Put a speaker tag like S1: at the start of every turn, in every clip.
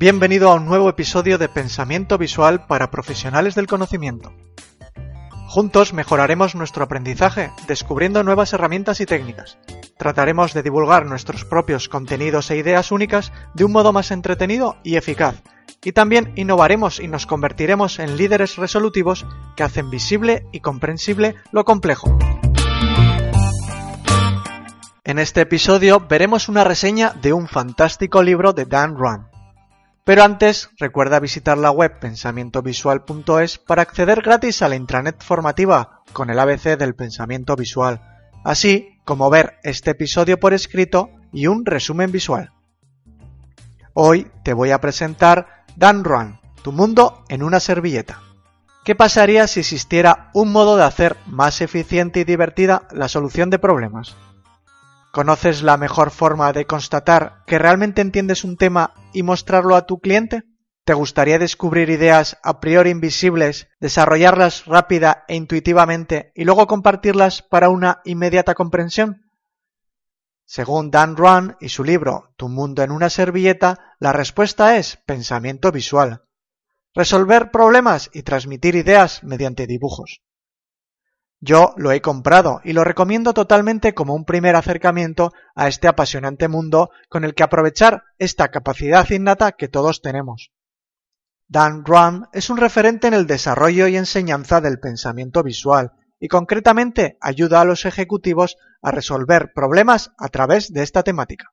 S1: Bienvenido a un nuevo episodio de Pensamiento visual para profesionales del conocimiento. Juntos mejoraremos nuestro aprendizaje descubriendo nuevas herramientas y técnicas. Trataremos de divulgar nuestros propios contenidos e ideas únicas de un modo más entretenido y eficaz. Y también innovaremos y nos convertiremos en líderes resolutivos que hacen visible y comprensible lo complejo. En este episodio veremos una reseña de un fantástico libro de Dan Run. Pero antes, recuerda visitar la web pensamientovisual.es para acceder gratis a la intranet formativa con el ABC del pensamiento visual, así como ver este episodio por escrito y un resumen visual. Hoy te voy a presentar Dan Run, tu mundo en una servilleta. ¿Qué pasaría si existiera un modo de hacer más eficiente y divertida la solución de problemas? ¿Conoces la mejor forma de constatar que realmente entiendes un tema y mostrarlo a tu cliente? ¿Te gustaría descubrir ideas a priori invisibles, desarrollarlas rápida e intuitivamente y luego compartirlas para una inmediata comprensión? Según Dan Run y su libro Tu mundo en una servilleta, la respuesta es pensamiento visual. Resolver problemas y transmitir ideas mediante dibujos. Yo lo he comprado y lo recomiendo totalmente como un primer acercamiento a este apasionante mundo con el que aprovechar esta capacidad innata que todos tenemos. Dan Run es un referente en el desarrollo y enseñanza del pensamiento visual y concretamente ayuda a los ejecutivos a resolver problemas a través de esta temática.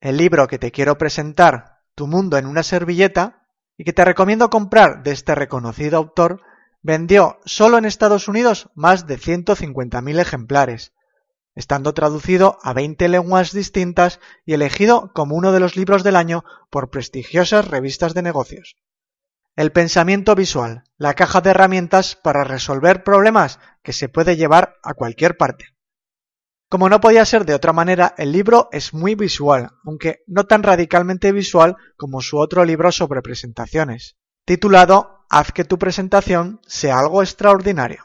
S1: El libro que te quiero presentar, Tu mundo en una servilleta, y que te recomiendo comprar de este reconocido autor, vendió solo en Estados Unidos más de 150.000 ejemplares, estando traducido a 20 lenguas distintas y elegido como uno de los libros del año por prestigiosas revistas de negocios. El pensamiento visual, la caja de herramientas para resolver problemas que se puede llevar a cualquier parte. Como no podía ser de otra manera, el libro es muy visual, aunque no tan radicalmente visual como su otro libro sobre presentaciones, titulado Haz que tu presentación sea algo extraordinario.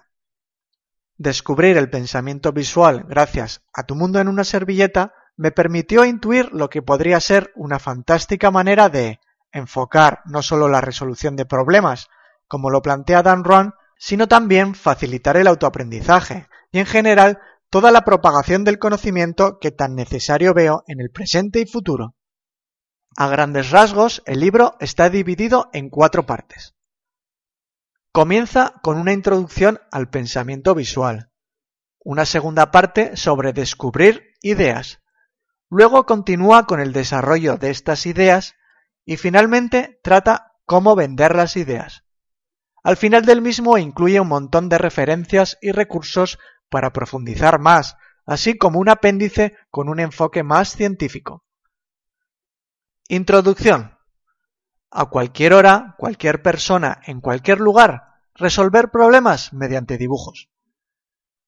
S1: Descubrir el pensamiento visual gracias a tu mundo en una servilleta me permitió intuir lo que podría ser una fantástica manera de enfocar no solo la resolución de problemas, como lo plantea Dan Run, sino también facilitar el autoaprendizaje y en general toda la propagación del conocimiento que tan necesario veo en el presente y futuro. A grandes rasgos, el libro está dividido en cuatro partes. Comienza con una introducción al pensamiento visual, una segunda parte sobre descubrir ideas, luego continúa con el desarrollo de estas ideas y finalmente trata cómo vender las ideas. Al final del mismo incluye un montón de referencias y recursos para profundizar más, así como un apéndice con un enfoque más científico. Introducción. A cualquier hora, cualquier persona, en cualquier lugar, resolver problemas mediante dibujos.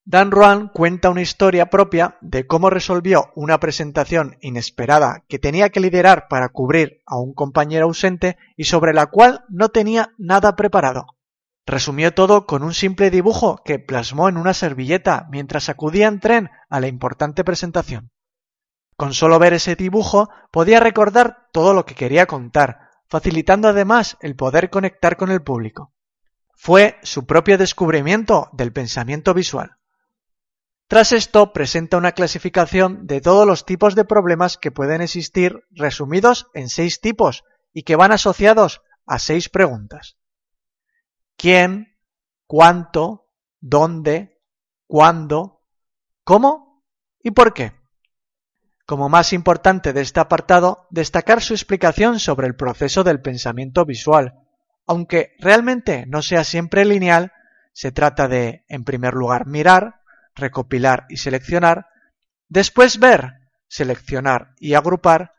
S1: Dan Ruan cuenta una historia propia de cómo resolvió una presentación inesperada que tenía que liderar para cubrir a un compañero ausente y sobre la cual no tenía nada preparado. Resumió todo con un simple dibujo que plasmó en una servilleta mientras acudía en tren a la importante presentación. Con solo ver ese dibujo podía recordar todo lo que quería contar, facilitando además el poder conectar con el público. Fue su propio descubrimiento del pensamiento visual. Tras esto presenta una clasificación de todos los tipos de problemas que pueden existir resumidos en seis tipos y que van asociados a seis preguntas. ¿Quién? ¿Cuánto? ¿Dónde? ¿Cuándo? ¿Cómo? ¿Y por qué? Como más importante de este apartado, destacar su explicación sobre el proceso del pensamiento visual. Aunque realmente no sea siempre lineal, se trata de, en primer lugar, mirar, recopilar y seleccionar, después ver, seleccionar y agrupar,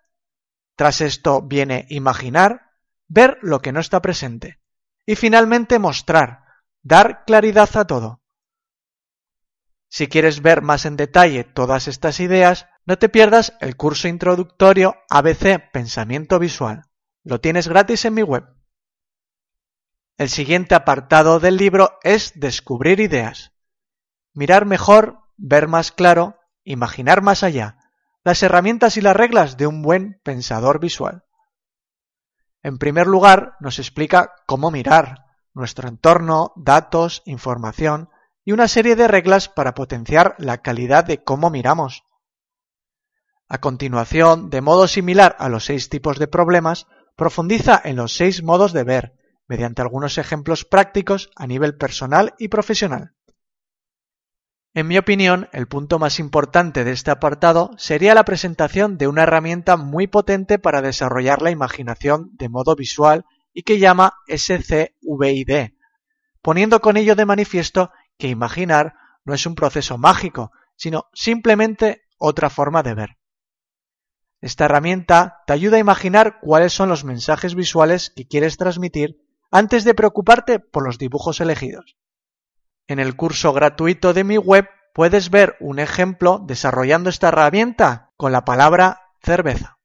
S1: Tras esto viene imaginar, ver lo que no está presente. Y finalmente mostrar, dar claridad a todo. Si quieres ver más en detalle todas estas ideas, no te pierdas el curso introductorio ABC Pensamiento Visual. Lo tienes gratis en mi web. El siguiente apartado del libro es Descubrir ideas. Mirar mejor, ver más claro, imaginar más allá. Las herramientas y las reglas de un buen pensador visual. En primer lugar, nos explica cómo mirar, nuestro entorno, datos, información, y una serie de reglas para potenciar la calidad de cómo miramos. A continuación, de modo similar a los seis tipos de problemas, profundiza en los seis modos de ver, mediante algunos ejemplos prácticos a nivel personal y profesional. En mi opinión, el punto más importante de este apartado sería la presentación de una herramienta muy potente para desarrollar la imaginación de modo visual y que llama SCVID, poniendo con ello de manifiesto que imaginar no es un proceso mágico, sino simplemente otra forma de ver. Esta herramienta te ayuda a imaginar cuáles son los mensajes visuales que quieres transmitir antes de preocuparte por los dibujos elegidos. En el curso gratuito de mi web puedes ver un ejemplo desarrollando esta herramienta con la palabra cerveza.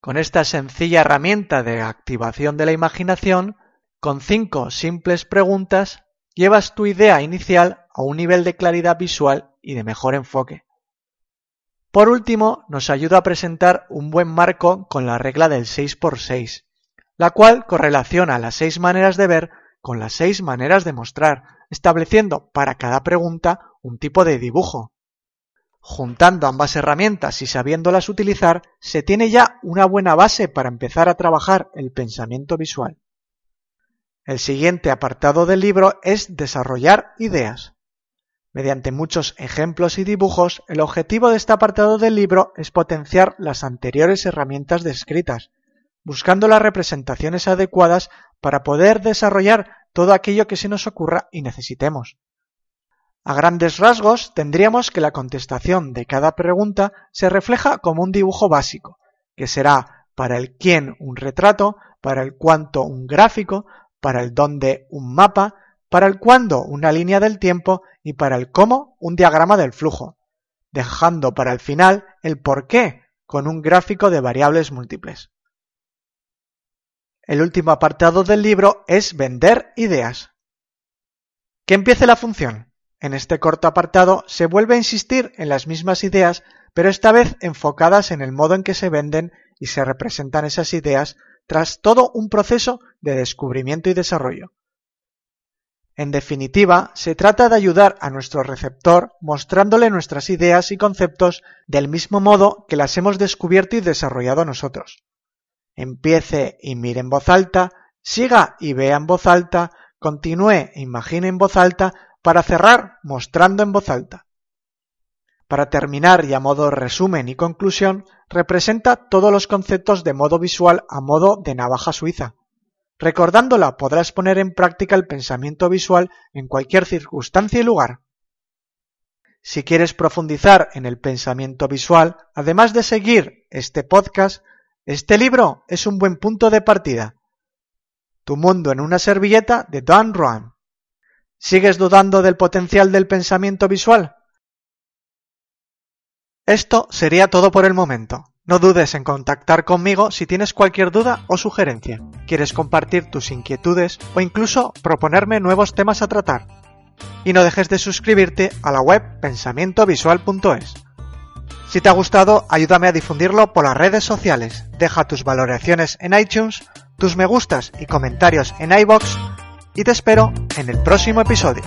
S1: Con esta sencilla herramienta de activación de la imaginación, con cinco simples preguntas, llevas tu idea inicial a un nivel de claridad visual y de mejor enfoque. Por último, nos ayuda a presentar un buen marco con la regla del 6x6, la cual correlaciona las seis maneras de ver con las seis maneras de mostrar, estableciendo para cada pregunta un tipo de dibujo. Juntando ambas herramientas y sabiéndolas utilizar, se tiene ya una buena base para empezar a trabajar el pensamiento visual. El siguiente apartado del libro es desarrollar ideas. Mediante muchos ejemplos y dibujos, el objetivo de este apartado del libro es potenciar las anteriores herramientas descritas, buscando las representaciones adecuadas para poder desarrollar todo aquello que se nos ocurra y necesitemos. A grandes rasgos, tendríamos que la contestación de cada pregunta se refleja como un dibujo básico, que será para el quién un retrato, para el cuánto un gráfico, para el dónde un mapa, para el cuándo una línea del tiempo y para el cómo un diagrama del flujo, dejando para el final el por qué con un gráfico de variables múltiples. El último apartado del libro es vender ideas. Que empiece la función. En este corto apartado se vuelve a insistir en las mismas ideas, pero esta vez enfocadas en el modo en que se venden y se representan esas ideas tras todo un proceso de descubrimiento y desarrollo. En definitiva, se trata de ayudar a nuestro receptor mostrándole nuestras ideas y conceptos del mismo modo que las hemos descubierto y desarrollado nosotros. Empiece y mire en voz alta, siga y vea en voz alta, continúe e imagine en voz alta, para cerrar mostrando en voz alta. Para terminar y a modo resumen y conclusión, representa todos los conceptos de modo visual a modo de navaja suiza. Recordándola podrás poner en práctica el pensamiento visual en cualquier circunstancia y lugar. Si quieres profundizar en el pensamiento visual, además de seguir este podcast, este libro es un buen punto de partida. Tu mundo en una servilleta de Don Juan. ¿Sigues dudando del potencial del pensamiento visual? Esto sería todo por el momento. No dudes en contactar conmigo si tienes cualquier duda o sugerencia, quieres compartir tus inquietudes o incluso proponerme nuevos temas a tratar. Y no dejes de suscribirte a la web pensamientovisual.es. Si te ha gustado, ayúdame a difundirlo por las redes sociales. Deja tus valoraciones en iTunes, tus me gustas y comentarios en iBox y te espero en el próximo episodio.